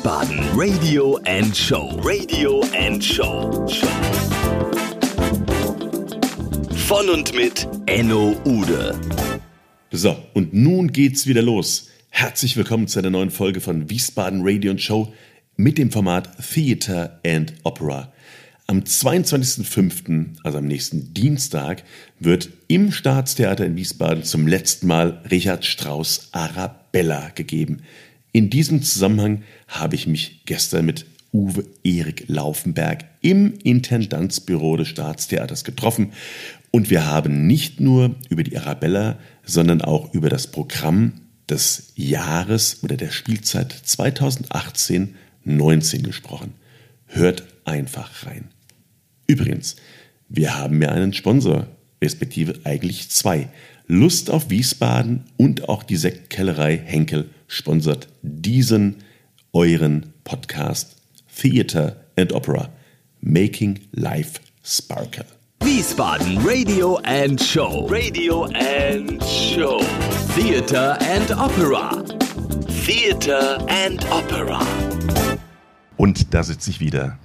Wiesbaden Radio and Show. Radio and Show. Von und mit Enno Ude. So, und nun geht's wieder los. Herzlich willkommen zu einer neuen Folge von Wiesbaden Radio and Show mit dem Format Theater and Opera. Am 22.05., also am nächsten Dienstag, wird im Staatstheater in Wiesbaden zum letzten Mal Richard Strauss Arabella gegeben. In diesem Zusammenhang habe ich mich gestern mit Uwe Erik Laufenberg im Intendanzbüro des Staatstheaters getroffen und wir haben nicht nur über die Arabella, sondern auch über das Programm des Jahres oder der Spielzeit 2018-19 gesprochen. Hört einfach rein. Übrigens, wir haben ja einen Sponsor, respektive eigentlich zwei. Lust auf Wiesbaden und auch die Sektkellerei Henkel sponsert diesen euren Podcast Theater and Opera Making Life Sparkle. Wiesbaden Radio and Show. Radio and Show. Theater and Opera. Theater and Opera. Und da sitze ich wieder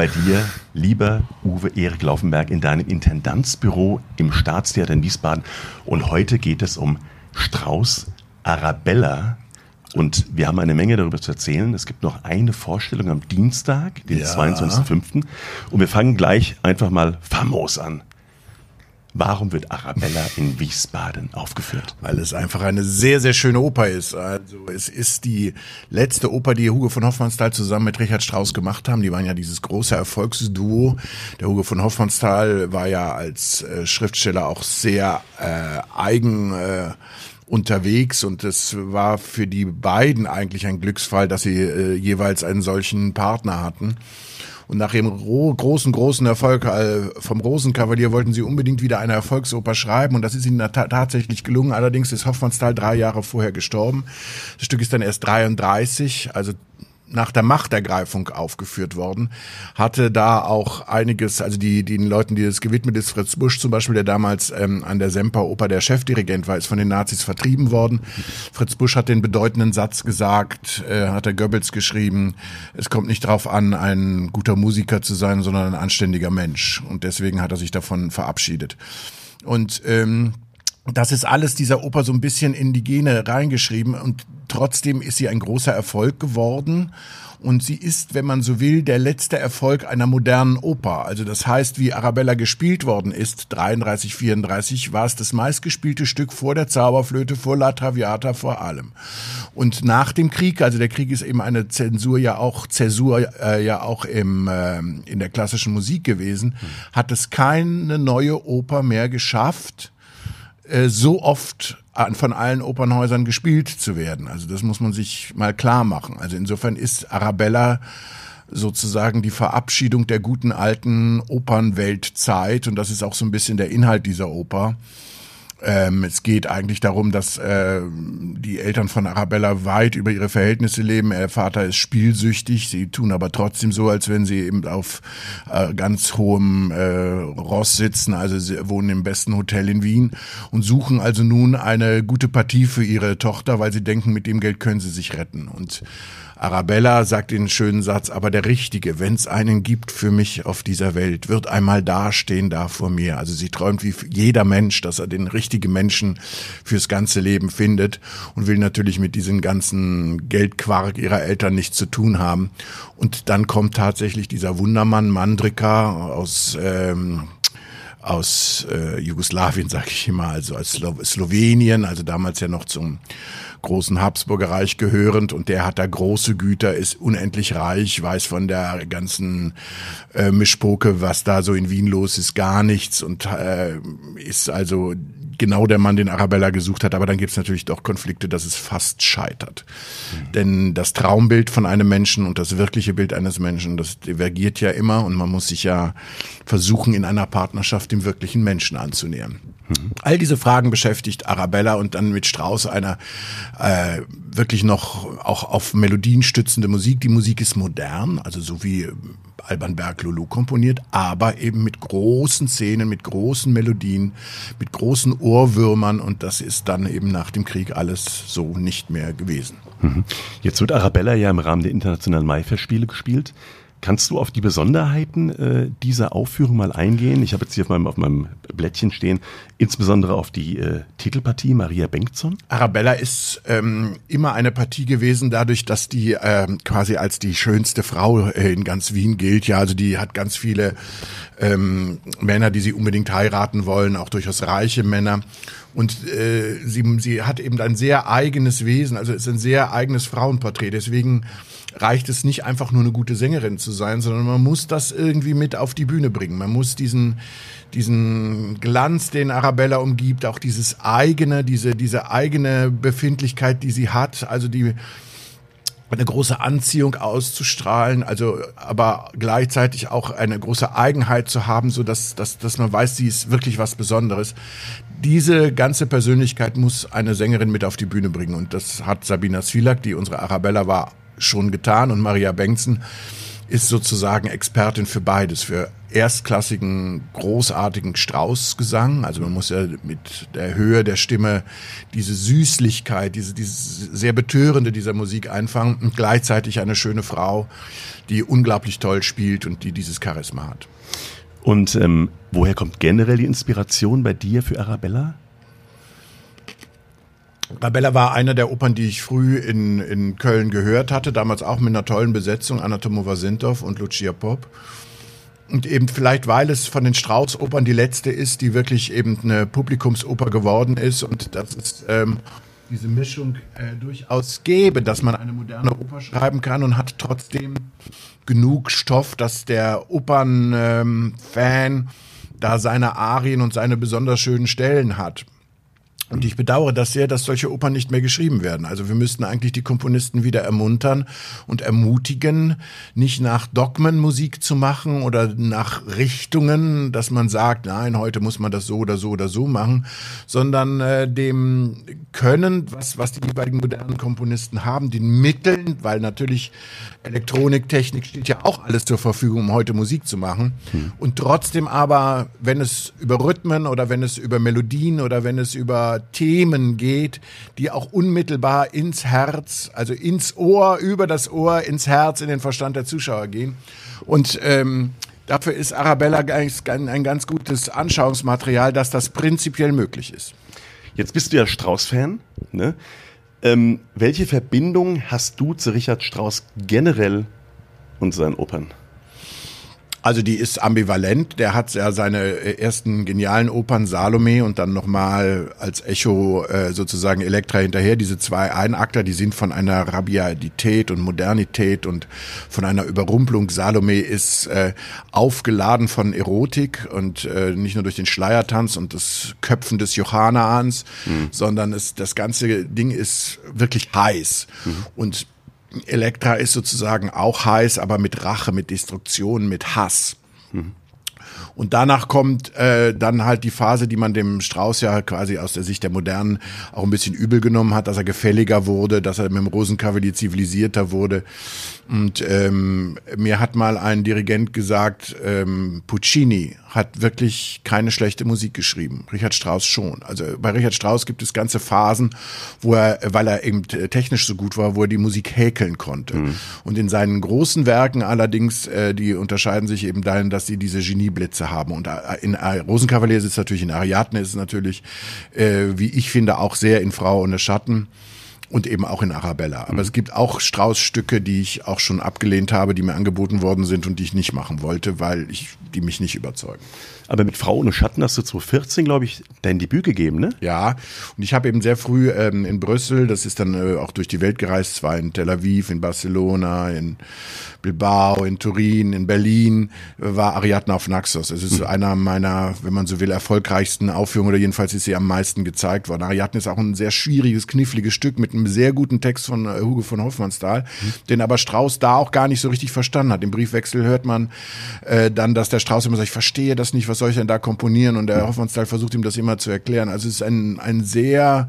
bei dir, lieber Uwe Erik Laufenberg, in deinem Intendanzbüro im Staatstheater in Wiesbaden. Und heute geht es um Strauß Arabella. Und wir haben eine Menge darüber zu erzählen. Es gibt noch eine Vorstellung am Dienstag, den Ja. 22.05. Und wir fangen gleich einfach mal famos an. Warum wird Arabella in Wiesbaden aufgeführt? Weil es einfach eine sehr, sehr schöne Oper ist. Also es ist die letzte Oper, die Hugo von Hofmannsthal zusammen mit Richard Strauss gemacht haben. Die waren ja dieses große Erfolgsduo. Der Hugo von Hofmannsthal war ja als äh, Schriftsteller auch sehr äh, eigen äh, unterwegs und es war für die beiden eigentlich ein Glücksfall, dass sie äh, jeweils einen solchen Partner hatten. Und nach dem ro- großen, großen Erfolg äh, vom Rosenkavalier wollten sie unbedingt wieder eine Erfolgsoper schreiben und das ist ihnen ta tatsächlich gelungen. Allerdings ist Hoffmannsthal drei Jahre vorher gestorben. Das Stück ist dann erst 33, also nach der Machtergreifung aufgeführt worden, hatte da auch einiges, also die den Leuten, die das gewidmet ist, Fritz Busch zum Beispiel, der damals ähm, an der Semperoper der Chefdirigent war, ist von den Nazis vertrieben worden. Fritz Busch hat den bedeutenden Satz gesagt, äh, hat er Goebbels geschrieben, es kommt nicht darauf an, ein guter Musiker zu sein, sondern ein anständiger Mensch. Und deswegen hat er sich davon verabschiedet. Und ähm, das ist alles dieser Oper so ein bisschen in die Gene reingeschrieben und trotzdem ist sie ein großer Erfolg geworden. Und sie ist, wenn man so will, der letzte Erfolg einer modernen Oper. Also das heißt, wie Arabella gespielt worden ist, 33, 34, war es das meistgespielte Stück vor der Zauberflöte, vor La Traviata, vor allem. Und nach dem Krieg, also der Krieg ist eben eine Zensur ja auch, Zäsur äh, ja auch im, äh, in der klassischen Musik gewesen, hat es keine neue Oper mehr geschafft, äh, so oft an- von allen Opernhäusern gespielt zu werden. Also das muss man sich mal klar machen. Also insofern ist Arabella sozusagen die Verabschiedung der guten alten Opernweltzeit und das ist auch so ein bisschen der Inhalt dieser Oper. Ähm, es geht eigentlich darum, dass äh, die Eltern von Arabella weit über ihre Verhältnisse leben. Der Vater ist spielsüchtig, sie tun aber trotzdem so, als wenn sie eben auf äh, ganz hohem äh, Ross sitzen. Also sie wohnen im besten Hotel in Wien und suchen also nun eine gute Partie für ihre Tochter, weil sie denken, mit dem Geld können sie sich retten. Und Arabella sagt den schönen Satz, aber der Richtige, wenn es einen gibt für mich auf dieser Welt, wird einmal dastehen da vor mir. Also sie träumt wie jeder Mensch, dass er den richtigen Menschen fürs ganze Leben findet und will natürlich mit diesem ganzen Geldquark ihrer Eltern nichts zu tun haben. Und dann kommt tatsächlich dieser Wundermann Mandrika aus ähm, aus äh, Jugoslawien, sag ich immer, also aus Slo Slowenien, also damals ja noch zum großen Habsburger Reich gehörend. Und der hat da große Güter, ist unendlich reich, weiß von der ganzen äh, Mischpoke, was da so in Wien los ist, gar nichts. Und äh, ist also genau der Mann, den Arabella gesucht hat, aber dann gibt es natürlich doch Konflikte, dass es fast scheitert. Denn das Traumbild von einem Menschen und das wirkliche Bild eines Menschen, das divergiert ja immer und man muss sich ja versuchen, in einer Partnerschaft dem wirklichen Menschen anzunähern. All diese Fragen beschäftigt Arabella und dann mit Strauss einer äh, wirklich noch auch auf Melodien stützende Musik. Die Musik ist modern, also so wie Alban Berg Lulu komponiert, aber eben mit großen Szenen, mit großen Melodien, mit großen Ohrwürmern und das ist dann eben nach dem Krieg alles so nicht mehr gewesen. Mhm. Jetzt wird Arabella ja im Rahmen der internationalen Maifestspiele gespielt. Kannst du auf die Besonderheiten äh, dieser Aufführung mal eingehen? Ich habe jetzt hier auf meinem, auf meinem Blättchen stehen, insbesondere auf die äh, Titelpartie Maria Bengtson. Arabella ist ähm, immer eine Partie gewesen, dadurch, dass die ähm, quasi als die schönste Frau äh, in ganz Wien gilt. Ja, also die hat ganz viele ähm, Männer, die sie unbedingt heiraten wollen, auch durchaus reiche Männer. Und äh, sie, sie hat eben ein sehr eigenes Wesen, also ist ein sehr eigenes Frauenporträt. Deswegen reicht es nicht einfach nur eine gute Sängerin zu sein, sondern man muss das irgendwie mit auf die Bühne bringen. Man muss diesen, diesen Glanz, den Arabella umgibt, auch dieses eigene, diese, diese eigene Befindlichkeit, die sie hat, also die, eine große Anziehung auszustrahlen, also aber gleichzeitig auch eine große Eigenheit zu haben, so dass, dass, dass man weiß, sie ist wirklich was Besonderes. Diese ganze Persönlichkeit muss eine Sängerin mit auf die Bühne bringen und das hat Sabina Svilak, die unsere Arabella war, schon getan und Maria Bengtsen ist sozusagen Expertin für beides, für erstklassigen, großartigen Straußgesang. Also man muss ja mit der Höhe der Stimme diese Süßlichkeit, diese, diese sehr betörende dieser Musik einfangen und gleichzeitig eine schöne Frau, die unglaublich toll spielt und die dieses Charisma hat. Und ähm, woher kommt generell die Inspiration bei dir für Arabella? Rabella war einer der Opern, die ich früh in, in Köln gehört hatte, damals auch mit einer tollen Besetzung, Anna Tomova Sintow und Lucia Pop. Und eben vielleicht, weil es von den Strauß-Opern die letzte ist, die wirklich eben eine Publikumsoper geworden ist und dass es ähm, diese Mischung äh, durchaus gäbe, dass man eine moderne Oper schreiben kann und hat trotzdem genug Stoff, dass der Opern-Fan ähm, da seine Arien und seine besonders schönen Stellen hat. Und ich bedauere das sehr, dass solche Opern nicht mehr geschrieben werden. Also wir müssten eigentlich die Komponisten wieder ermuntern und ermutigen, nicht nach Dogmen Musik zu machen oder nach Richtungen, dass man sagt, nein, heute muss man das so oder so oder so machen, sondern äh, dem Können, was, was die jeweiligen modernen Komponisten haben, den Mitteln, weil natürlich Elektronik, Technik steht ja auch alles zur Verfügung, um heute Musik zu machen. Hm. Und trotzdem aber, wenn es über Rhythmen oder wenn es über Melodien oder wenn es über Themen geht, die auch unmittelbar ins Herz, also ins Ohr, über das Ohr, ins Herz, in den Verstand der Zuschauer gehen. Und ähm, dafür ist Arabella ein ganz gutes Anschauungsmaterial, dass das prinzipiell möglich ist. Jetzt bist du ja Strauß-Fan. Ne? Ähm, welche Verbindung hast du zu Richard Strauss generell und seinen Opern? Also die ist ambivalent. Der hat ja seine äh, ersten genialen Opern Salome und dann nochmal als Echo äh, sozusagen Elektra hinterher. Diese zwei Einakter, die sind von einer Rabiatität und Modernität und von einer Überrumpelung. Salome ist äh, aufgeladen von Erotik und äh, nicht nur durch den Schleiertanz und das Köpfen des Johannahans, mhm. sondern es, das ganze Ding ist wirklich heiß. Mhm. Und Elektra ist sozusagen auch heiß, aber mit Rache, mit Destruktion, mit Hass. Mhm. Und danach kommt äh, dann halt die Phase, die man dem Strauß ja quasi aus der Sicht der Modernen auch ein bisschen übel genommen hat, dass er gefälliger wurde, dass er mit dem Rosenkavalier zivilisierter wurde. Und ähm, mir hat mal ein Dirigent gesagt, ähm, Puccini hat wirklich keine schlechte Musik geschrieben. Richard Strauss schon. Also bei Richard Strauss gibt es ganze Phasen, wo er, weil er eben technisch so gut war, wo er die Musik häkeln konnte. Mhm. Und in seinen großen Werken allerdings, äh, die unterscheiden sich eben darin, dass sie diese Genieblitze haben. Und äh, in äh, Rosenkavalier ist es natürlich, in Ariadne ist es natürlich, äh, wie ich finde, auch sehr in Frau ohne Schatten und eben auch in Arabella. Aber mhm. es gibt auch Strauß-Stücke, die ich auch schon abgelehnt habe, die mir angeboten worden sind und die ich nicht machen wollte, weil ich die mich nicht überzeugen. Aber mit Frau ohne Schatten hast du 2014, glaube ich, dein Debüt gegeben, ne? Ja, und ich habe eben sehr früh ähm, in Brüssel, das ist dann äh, auch durch die Welt gereist, zwar in Tel Aviv, in Barcelona, in Bilbao, in Turin, in Berlin, war Ariadne auf Naxos. Es ist mhm. einer meiner, wenn man so will, erfolgreichsten Aufführungen oder jedenfalls ist sie am meisten gezeigt worden. Ariadne ist auch ein sehr schwieriges, kniffliges Stück mit einem sehr guten Text von äh, Hugo von Hoffmannsthal, mhm. den aber Strauß da auch gar nicht so richtig verstanden hat. Im Briefwechsel hört man äh, dann, dass der Strauß immer sagt, ich verstehe das nicht, was soll ich denn da komponieren? Und der Hoffmannsthal versucht ihm das immer zu erklären. Also es ist ein, ein sehr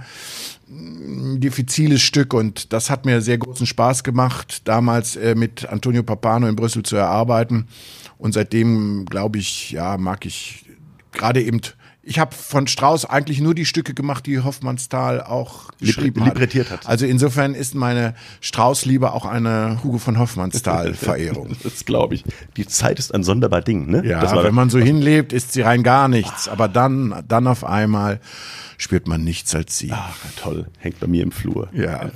mm, diffiziles Stück und das hat mir sehr großen Spaß gemacht, damals äh, mit Antonio Papano in Brüssel zu erarbeiten. Und seitdem, glaube ich, ja, mag ich gerade eben ich habe von Strauss eigentlich nur die Stücke gemacht, die Hoffmannsthal auch geschrieben hat. Librettiert hat. Also insofern ist meine Strauss-Liebe auch eine Hugo von Hoffmannsthal-Verehrung. das glaube ich. Die Zeit ist ein sonderbar Ding, ne? Ja, wenn man so hinlebt, ist sie rein gar nichts. Aber dann, dann auf einmal spürt man nichts als sie. Ach, toll. Hängt bei mir im Flur. Ja.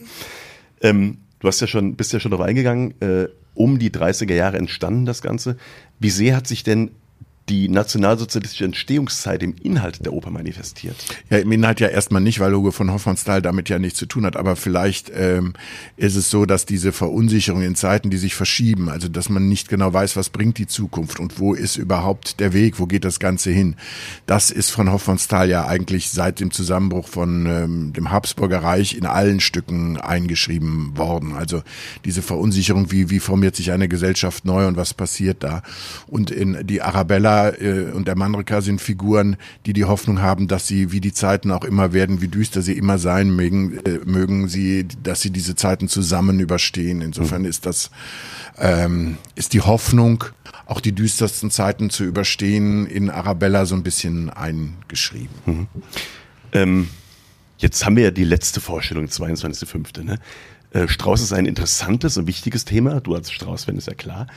Ähm, du hast ja schon, bist ja schon darauf eingegangen, äh, um die 30er Jahre entstanden das Ganze. Wie sehr hat sich denn die nationalsozialistische Entstehungszeit im Inhalt der Oper manifestiert? Ja, im Inhalt ja erstmal nicht, weil Hugo von Hoffmannsthal damit ja nichts zu tun hat. Aber vielleicht ähm, ist es so, dass diese Verunsicherung in Zeiten, die sich verschieben, also dass man nicht genau weiß, was bringt die Zukunft und wo ist überhaupt der Weg, wo geht das Ganze hin, das ist von Hoffmannsthal ja eigentlich seit dem Zusammenbruch von ähm, dem Habsburger Reich in allen Stücken eingeschrieben worden. Also diese Verunsicherung, wie, wie formiert sich eine Gesellschaft neu und was passiert da? Und in die Arabella äh, und der Mandrika sind Figuren, die die Hoffnung haben, dass sie, wie die Zeiten auch immer werden, wie düster sie immer sein mögen, äh, mögen sie, dass sie diese Zeiten zusammen überstehen. Insofern mhm. ist das, ähm, ist die Hoffnung, auch die düstersten Zeiten zu überstehen, in Arabella so ein bisschen eingeschrieben. Mhm. Ähm, jetzt haben wir ja die letzte Vorstellung, 22.05. Ne? Äh, Strauß ist ein interessantes und wichtiges Thema. Du als Strauß-Fan ist ja klar.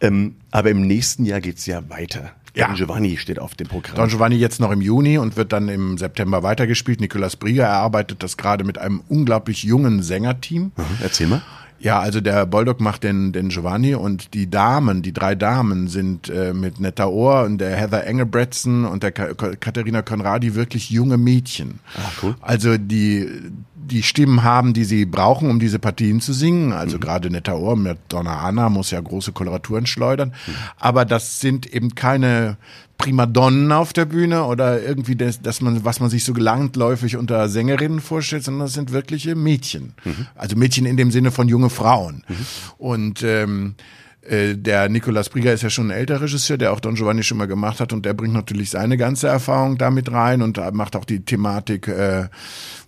Ähm, aber im nächsten Jahr geht's ja weiter. Ja. Don Giovanni steht auf dem Programm. Don Giovanni jetzt noch im Juni und wird dann im September weitergespielt. Nicolas Brieger erarbeitet das gerade mit einem unglaublich jungen Sängerteam. Mhm, erzähl mal. Ja, also der Boldock macht den, den Giovanni und die Damen, die drei Damen sind äh, mit Netta Ohr und der Heather Engelbretson und der Ka Katharina Conradi wirklich junge Mädchen. Ah, cool. Also die die Stimmen haben, die sie brauchen, um diese Partien zu singen. Also mhm. gerade Netta Ohr mit Donna Anna muss ja große Koloraturen schleudern. Mhm. Aber das sind eben keine Primadonnen auf der Bühne oder irgendwie das, dass man, was man sich so gelangläufig unter Sängerinnen vorstellt, sondern das sind wirkliche Mädchen. Mhm. Also Mädchen in dem Sinne von junge Frauen. Mhm. Und ähm, äh, der Nicolas Brieger ist ja schon ein älterer Regisseur, der auch Don Giovanni schon mal gemacht hat und der bringt natürlich seine ganze Erfahrung damit rein und macht auch die Thematik äh,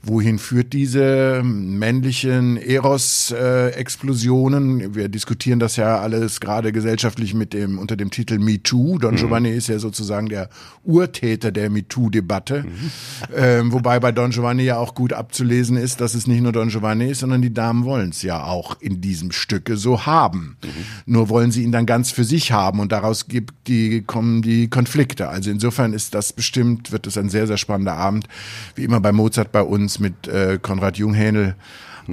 wohin führt diese männlichen Eros-Explosionen? Äh, Wir diskutieren das ja alles gerade gesellschaftlich mit dem unter dem Titel Me Too. Don mhm. Giovanni ist ja sozusagen der Urtäter der Me Too-Debatte, mhm. ähm, wobei bei Don Giovanni ja auch gut abzulesen ist, dass es nicht nur Don Giovanni ist, sondern die Damen wollen es ja auch in diesem Stücke so haben. Mhm. Nur wollen sie ihn dann ganz für sich haben und daraus gibt die kommen die Konflikte. Also insofern ist das bestimmt wird es ein sehr sehr spannender Abend, wie immer bei Mozart bei uns mit äh, Konrad Junghähnel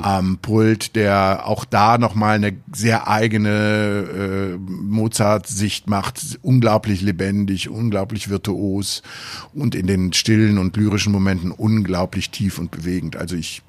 am Pult, der auch da nochmal eine sehr eigene äh, Mozart-Sicht macht, unglaublich lebendig, unglaublich virtuos und in den stillen und lyrischen Momenten unglaublich tief und bewegend. Also ich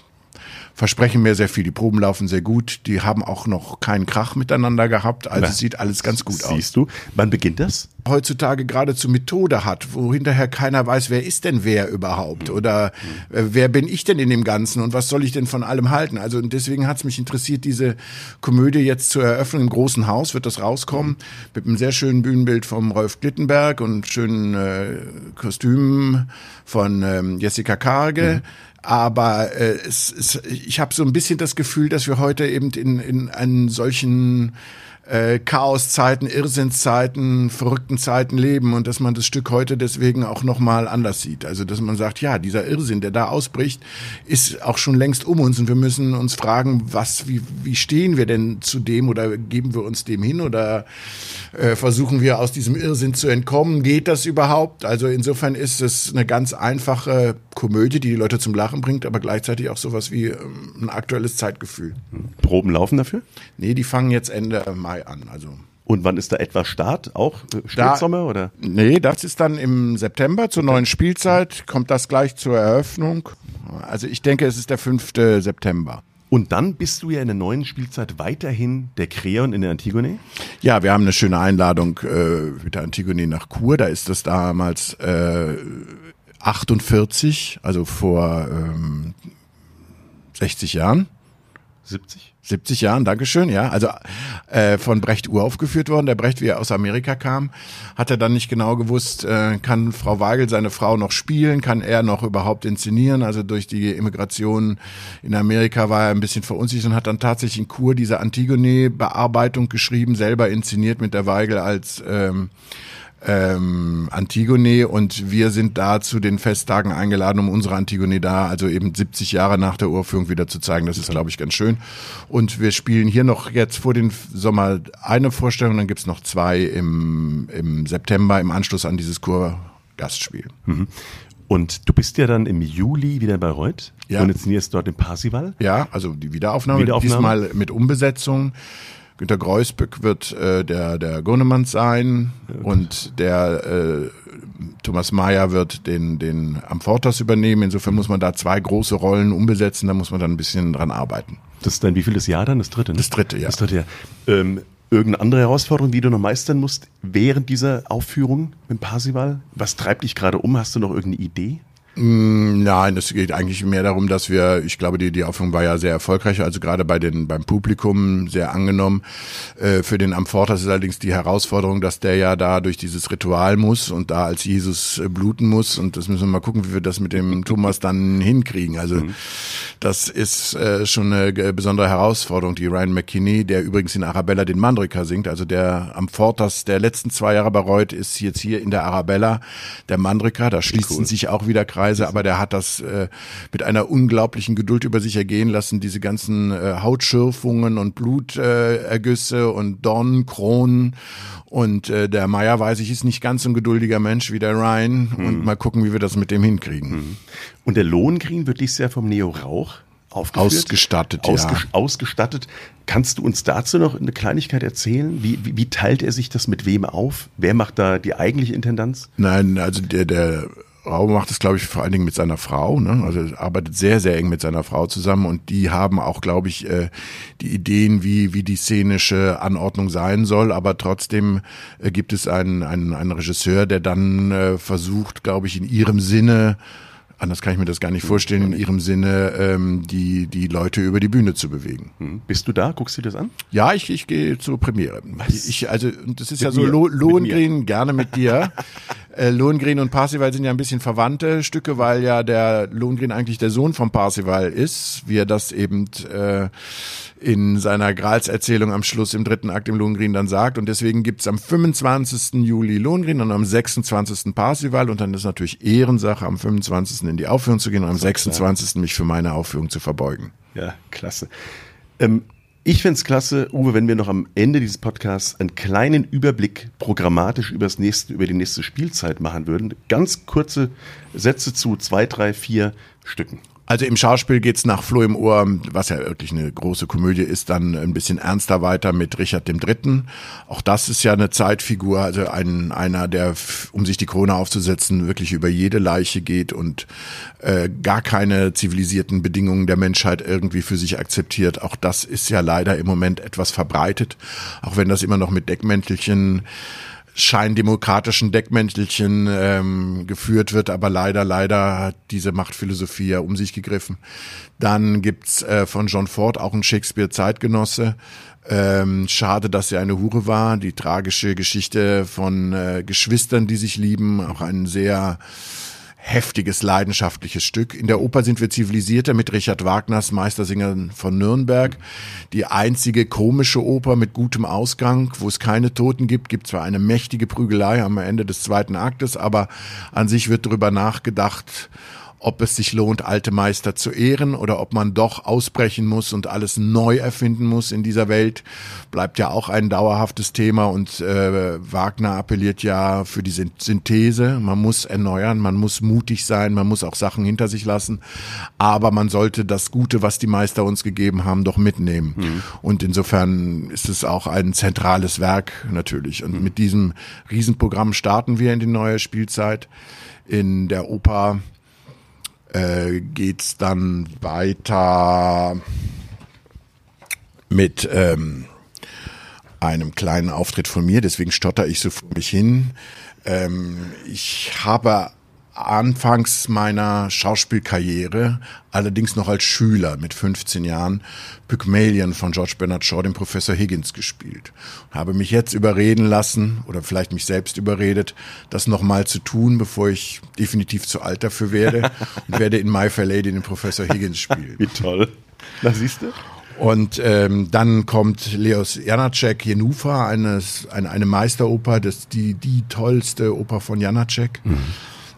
versprechen mir sehr viel. Die Proben laufen sehr gut. Die haben auch noch keinen Krach miteinander gehabt. Also es sieht alles ganz gut Siehst aus. Siehst du? Wann beginnt das? Heutzutage geradezu Methode hat, wo hinterher keiner weiß, wer ist denn wer überhaupt mhm. oder äh, wer bin ich denn in dem Ganzen und was soll ich denn von allem halten. Also und deswegen hat es mich interessiert, diese Komödie jetzt zu eröffnen im großen Haus wird das rauskommen mit einem sehr schönen Bühnenbild vom Rolf Glittenberg und schönen äh, Kostümen von ähm, Jessica Karge. Mhm aber äh, es, es, ich habe so ein bisschen das Gefühl, dass wir heute eben in, in einen solchen äh, Chaoszeiten, Irrsinnszeiten, verrückten Zeiten leben und dass man das Stück heute deswegen auch nochmal anders sieht. Also dass man sagt, ja, dieser Irrsinn, der da ausbricht, ist auch schon längst um uns und wir müssen uns fragen, was, wie, wie stehen wir denn zu dem oder geben wir uns dem hin oder äh, versuchen wir aus diesem Irrsinn zu entkommen? Geht das überhaupt? Also insofern ist es eine ganz einfache Komödie, die die Leute zum Lachen bringt, aber gleichzeitig auch sowas wie ähm, ein aktuelles Zeitgefühl. Proben laufen dafür? Nee, die fangen jetzt Ende Mai an. Also und wann ist da etwa Start? Auch äh, Spätsommer oder? Nee, das ist dann im September zur neuen Spielzeit. Kommt das gleich zur Eröffnung? Also ich denke, es ist der 5. September. Und dann bist du ja in der neuen Spielzeit weiterhin der Kreon in der Antigone? Ja, wir haben eine schöne Einladung äh, mit der Antigone nach Chur. Da ist das damals äh, 48, also vor ähm, 60 Jahren. 70? 70 Jahren, Dankeschön, ja. Also äh, von Brecht uraufgeführt worden. Der Brecht, wie er aus Amerika kam, hat er dann nicht genau gewusst, äh, kann Frau Weigel seine Frau noch spielen, kann er noch überhaupt inszenieren. Also durch die Immigration in Amerika war er ein bisschen verunsichert und hat dann tatsächlich in Kur diese Antigone-Bearbeitung geschrieben, selber inszeniert mit der Weigel als ähm, ähm, Antigone und wir sind da zu den Festtagen eingeladen, um unsere Antigone da, also eben 70 Jahre nach der Urführung wieder zu zeigen. Das ist, glaube ich, ganz schön. Und wir spielen hier noch jetzt vor den Sommer eine Vorstellung, dann gibt's noch zwei im, im September im Anschluss an dieses Kurgastspiel. Mhm. Und du bist ja dann im Juli wieder in Bayreuth Ja. und inszenierst dort im Parsival. Ja, also die Wiederaufnahme, Wiederaufnahme. diesmal mit Umbesetzung. Günter Greusbück wird äh, der, der Gurnemann sein und der äh, Thomas Mayer wird den, den Amfortas übernehmen. Insofern muss man da zwei große Rollen umbesetzen, da muss man dann ein bisschen dran arbeiten. Das ist dann wie viel das Jahr dann? Das dritte, ne? Das dritte, ja. Das dritte Jahr. Ähm, irgendeine andere Herausforderung, die du noch meistern musst während dieser Aufführung im Parsival? Was treibt dich gerade um? Hast du noch irgendeine Idee? Nein, es geht eigentlich mehr darum, dass wir, ich glaube, die, die Aufführung war ja sehr erfolgreich, also gerade bei den, beim Publikum sehr angenommen. Äh, für den Amfortas ist allerdings die Herausforderung, dass der ja da durch dieses Ritual muss und da als Jesus äh, bluten muss. Und das müssen wir mal gucken, wie wir das mit dem Thomas dann hinkriegen. Also das ist äh, schon eine ge- besondere Herausforderung, die Ryan McKinney, der übrigens in Arabella den Mandrika singt, also der Amfortas der letzten zwei Jahre Bayreuth ist jetzt hier in der Arabella der Mandrika, da schließen sich auch wieder Kreise, aber der hat das äh, mit einer unglaublichen Geduld über sich ergehen lassen, diese ganzen äh, Hautschürfungen und Blutergüsse äh, und Dornenkronen und äh, der Meier weiß ich ist nicht ganz so ein geduldiger Mensch wie der Ryan und mal gucken, wie wir das mit dem hinkriegen. Und der Lohengrin wird dieses Jahr vom Neo Rauch. Ausgestattet, ja. Ausges- Ausgestattet. Kannst du uns dazu noch eine Kleinigkeit erzählen? Wie, wie, wie teilt er sich das mit wem auf? Wer macht da die eigentliche Intendanz? Nein, also der, der Raum macht es, glaube ich, vor allen Dingen mit seiner Frau. Ne? Also arbeitet sehr, sehr eng mit seiner Frau zusammen und die haben auch, glaube ich, äh, die Ideen, wie, wie die szenische Anordnung sein soll. Aber trotzdem äh, gibt es einen, einen, einen Regisseur, der dann äh, versucht, glaube ich, in ihrem Sinne Anders kann ich mir das gar nicht vorstellen, in ihrem Sinne ähm, die, die Leute über die Bühne zu bewegen. Hm. Bist du da? Guckst du dir das an? Ja, ich, ich gehe zur Premiere. Ich, also, das ist ja so mir. Lo Mit Lohengrin, gerne mit dir. äh, Lohengrin und Parsival sind ja ein bisschen verwandte Stücke, weil ja der Lohengrin eigentlich der Sohn von Parsival ist, wie er das eben äh, in seiner Gralserzählung am Schluss im dritten Akt im Lohengrin dann sagt. Und deswegen gibt's am 25. Juli Lohengrin und am 26. Parsival und dann ist natürlich Ehrensache, am 25. in die Aufführung zu gehen und am 26. mich für meine Aufführung zu verbeugen. Ja, klasse. Ähm, ich find's klasse, Uwe, wenn wir noch am Ende dieses Podcasts einen kleinen Überblick programmatisch übers nächste, über die nächste Spielzeit machen würden. Ganz kurze Sätze zu zwei, drei, vier Stücken. Also im Schauspiel geht's nach Floh im Ohr, was ja wirklich eine große Komödie ist, dann ein bisschen ernster weiter mit Richard dem Dritten. Auch das ist ja eine Zeitfigur, also ein, einer, der, um sich die Krone aufzusetzen, wirklich über jede Leiche geht und äh, gar keine zivilisierten Bedingungen der Menschheit irgendwie für sich akzeptiert. Auch das ist ja leider im Moment etwas verbreitet, auch wenn das immer noch mit Deckmäntelchen scheindemokratischen Deckmäntelchen ähm, geführt wird, aber leider, leider hat diese Machtphilosophie ja um sich gegriffen. Dann gibt's äh, von John Ford auch einen Shakespeare-Zeitgenosse. Ähm, schade, dass er eine Hure war. Die tragische Geschichte von äh, Geschwistern, die sich lieben, auch ein sehr heftiges, leidenschaftliches Stück. In der Oper sind wir zivilisierter mit Richard Wagners Meistersingern von Nürnberg. Die einzige komische Oper mit gutem Ausgang, wo es keine Toten gibt, gibt zwar eine mächtige Prügelei am Ende des zweiten Aktes, aber an sich wird darüber nachgedacht, ob es sich lohnt, alte Meister zu ehren oder ob man doch ausbrechen muss und alles neu erfinden muss in dieser Welt, bleibt ja auch ein dauerhaftes Thema und äh, Wagner appelliert ja für die Syn- Synthese. Man muss erneuern, man muss mutig sein, man muss auch Sachen hinter sich lassen, aber man sollte das Gute, was die Meister uns gegeben haben, doch mitnehmen. Und insofern ist es auch ein zentrales Werk natürlich. Und mit diesem Riesenprogramm starten wir in die neue Spielzeit. In der Oper äh, geht's dann weiter mit ähm, einem kleinen Auftritt von mir, deswegen stotter ich so vor mich hin. Ähm, ich habe anfangs meiner Schauspielkarriere, allerdings noch als Schüler mit 15 Jahren, Pygmalion von George Bernard Shaw, dem Professor Higgins, gespielt. Habe mich jetzt überreden lassen oder vielleicht mich selbst überredet, das nochmal zu tun, bevor ich definitiv zu alt dafür werde und werde in My Fair Lady den Professor Higgins spielen. Wie toll. Na, siehst du? Und ähm, dann kommt Leos Janacek Jenufa, eine, eine Meisteroper, das die, die tollste Oper von Janacek. Mhm.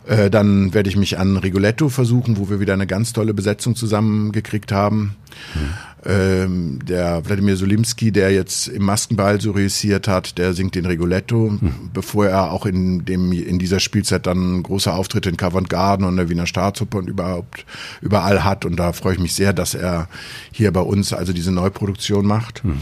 Äh, dann werde ich mich an Rigoletto versuchen, wo wir wieder eine ganz tolle Besetzung zusammengekriegt haben. Mhm. Ähm, der Wladimir Solimski, der jetzt im Maskenball so reüssiert hat, der singt den Rigoletto, mhm. bevor er auch in dem in dieser Spielzeit dann große Auftritte in Covent Garden und der Wiener Staatsoper und überhaupt überall hat. Und da freue ich mich sehr, dass er hier bei uns also diese Neuproduktion macht. Mhm.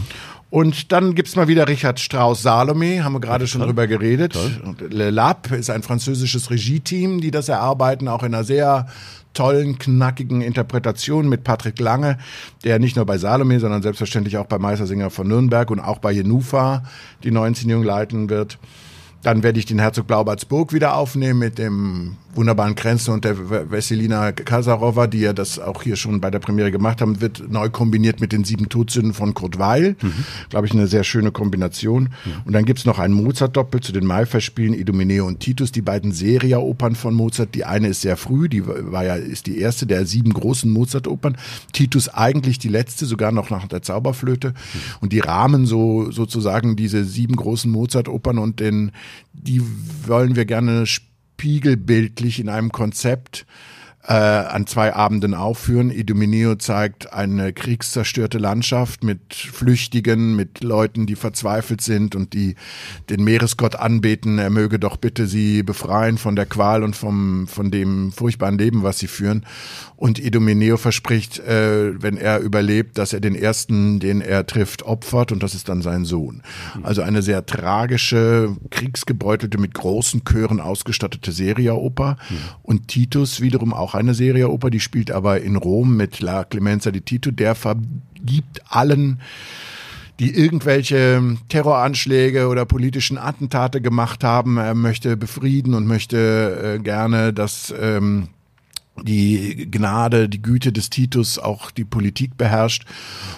Und dann gibt's mal wieder Richard Strauss Salome, haben wir gerade schon drüber geredet. Toll. Und Le Lab ist ein französisches Regie-Team, die das erarbeiten, auch in einer sehr tollen, knackigen Interpretation mit Patrick Lange, der nicht nur bei Salome, sondern selbstverständlich auch bei Meistersinger von Nürnberg und auch bei Jenufa die neuen Inszenierung leiten wird. Dann werde ich den Herzog Blaubartsburg wieder aufnehmen mit dem wunderbaren Grenzen und der Vesselina Kasarova, die ja das auch hier schon bei der Premiere gemacht haben, wird neu kombiniert mit den sieben Todsünden von Kurt Weil. Mhm. Glaube ich, eine sehr schöne Kombination. Mhm. Und dann gibt's noch ein Mozart-Doppel zu den Maifestspielen, Idomeneo und Titus, die beiden Seria-Opern von Mozart. Die eine ist sehr früh, die war ja, ist die erste der sieben großen Mozart-Opern. Titus eigentlich die letzte, sogar noch nach der Zauberflöte. Mhm. Und die rahmen so, sozusagen diese sieben großen Mozart-Opern und den, die wollen wir gerne spiegelbildlich in einem Konzept äh, an zwei Abenden aufführen. Idomeneo zeigt eine kriegszerstörte Landschaft mit Flüchtigen, mit Leuten, die verzweifelt sind und die den Meeresgott anbeten. Er möge doch bitte sie befreien von der Qual und vom, von dem furchtbaren Leben, was sie führen. Und Idomeneo verspricht, äh, wenn er überlebt, dass er den ersten, den er trifft, opfert und das ist dann sein Sohn. Also eine sehr tragische, kriegsgebeutelte, mit großen Chören ausgestattete Seria-Oper. Mhm. Und Titus wiederum auch eine Serie-Oper, die spielt aber in Rom mit La Clemenza di Tito. Der vergibt allen die irgendwelche Terroranschläge oder politischen Attentate gemacht haben. Er möchte befrieden und möchte äh, gerne, dass ähm, die Gnade, die Güte des Titus auch die Politik beherrscht.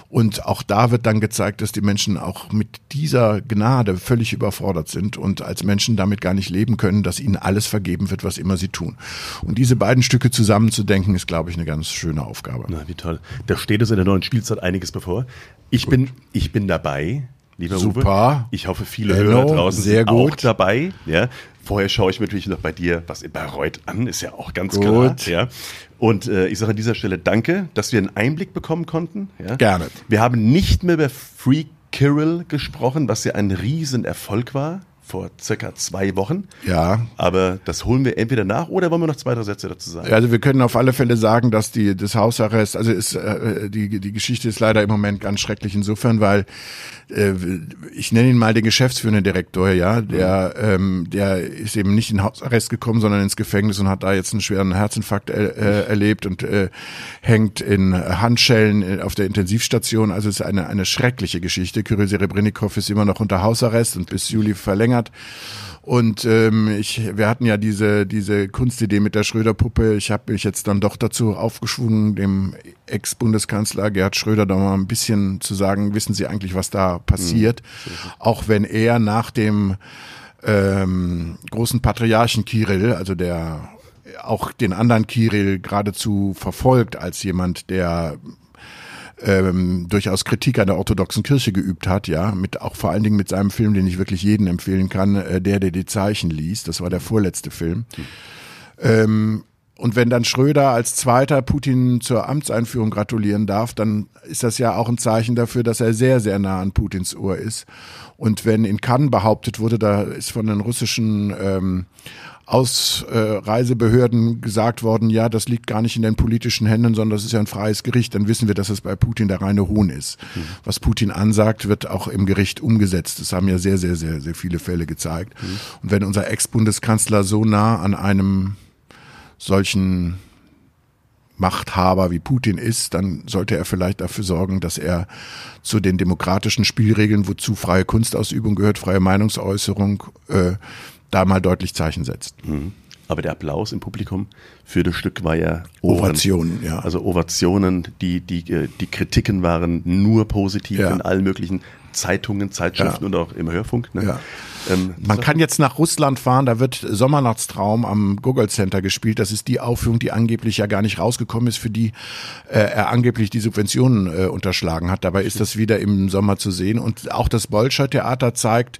Und auch da wird dann gezeigt, dass die Menschen auch mit dieser Gnade völlig überfordert sind und als Menschen damit gar nicht leben können, dass ihnen alles vergeben wird, was immer sie tun. Und diese beiden Stücke zusammenzudenken, ist, glaube ich, eine ganz schöne Aufgabe. Na, wie toll. Da steht es in der neuen Spielzeit einiges bevor. Ich bin, ich bin dabei. Lieber Super. Uwe, ich hoffe, viele Hello, Hörer draußen sehr sind gut. auch dabei. Ja, Vorher schaue ich mir natürlich noch bei dir was in Bayreuth an, ist ja auch ganz Gut. klar. Ja. Und äh, ich sage an dieser Stelle danke, dass wir einen Einblick bekommen konnten. Ja. Gerne. Wir haben nicht mehr über Free Kirill gesprochen, was ja ein Riesenerfolg war vor circa zwei Wochen. Ja. Aber das holen wir entweder nach oder wollen wir noch zwei, drei Sätze dazu sagen? Also wir können auf alle Fälle sagen, dass die das Hausarrest, also ist äh, die die Geschichte ist leider im Moment ganz schrecklich insofern, weil äh, ich nenne ihn mal den geschäftsführenden Direktor, ja, der ähm, der ist eben nicht in Hausarrest gekommen, sondern ins Gefängnis und hat da jetzt einen schweren Herzinfarkt er, äh, erlebt und äh, hängt in Handschellen äh, auf der Intensivstation. Also es ist eine eine schreckliche Geschichte. Kyrill Serebrennikov ist immer noch unter Hausarrest und bis Juli verlängert verlängert. Und ähm, ich, wir hatten ja diese diese Kunstidee mit der Schröder-Puppe. Ich habe mich jetzt dann doch dazu aufgeschwungen, dem Ex-Bundeskanzler Gerhard Schröder da mal ein bisschen zu sagen, wissen Sie eigentlich, was da passiert? Mhm. Auch wenn er nach dem ähm, großen Patriarchen Kirill, also der auch den anderen Kirill geradezu verfolgt als jemand, der ähm, durchaus Kritik an der orthodoxen Kirche geübt hat, ja, mit auch vor allen Dingen mit seinem Film, den ich wirklich jedem empfehlen kann, äh, der, der die Zeichen liest. Das war der vorletzte Film. Ähm, und wenn dann Schröder als Zweiter Putin zur Amtseinführung gratulieren darf, dann ist das ja auch ein Zeichen dafür, dass er sehr, sehr nah an Putins Ohr ist. Und wenn in Cannes behauptet wurde, da ist von den russischen ähm, Ausreisebehörden gesagt worden, ja, das liegt gar nicht in den politischen Händen, sondern das ist ja ein freies Gericht, dann wissen wir, dass es bei Putin der reine Hohn ist. Mhm. Was Putin ansagt, wird auch im Gericht umgesetzt. Das haben ja sehr, sehr, sehr, sehr viele Fälle gezeigt. Mhm. Und wenn unser Ex-Bundeskanzler so nah an einem solchen Machthaber wie Putin ist, dann sollte er vielleicht dafür sorgen, dass er zu den demokratischen Spielregeln, wozu freie Kunstausübung gehört, freie Meinungsäußerung, äh, da mal deutlich Zeichen setzt. Mhm. Aber der Applaus im Publikum für das Stück war ja Ohren. Ovationen, ja. Also Ovationen, die, die, äh, die Kritiken waren nur positiv ja. in allen möglichen Zeitungen, Zeitschriften ja. und auch im Hörfunk. Ne? Ja. Ähm, Man kann jetzt nach Russland fahren, da wird Sommernachtstraum am Google Center gespielt. Das ist die Aufführung, die angeblich ja gar nicht rausgekommen ist, für die äh, er angeblich die Subventionen äh, unterschlagen hat. Dabei ist das wieder im Sommer zu sehen. Und auch das Bolscher Theater zeigt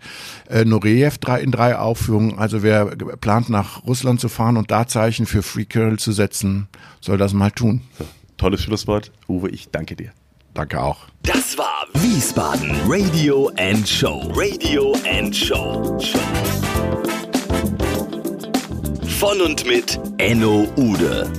äh, Nureyev drei in drei Aufführungen. Also wer plant nach Russland zu fahren und da Zeichen für Free Curl zu setzen, soll das mal tun. So, tolles Schlusswort. Uwe, ich danke dir. Danke auch. Das war Wiesbaden Radio and Show. Radio and Show. Von und mit Enno Ude.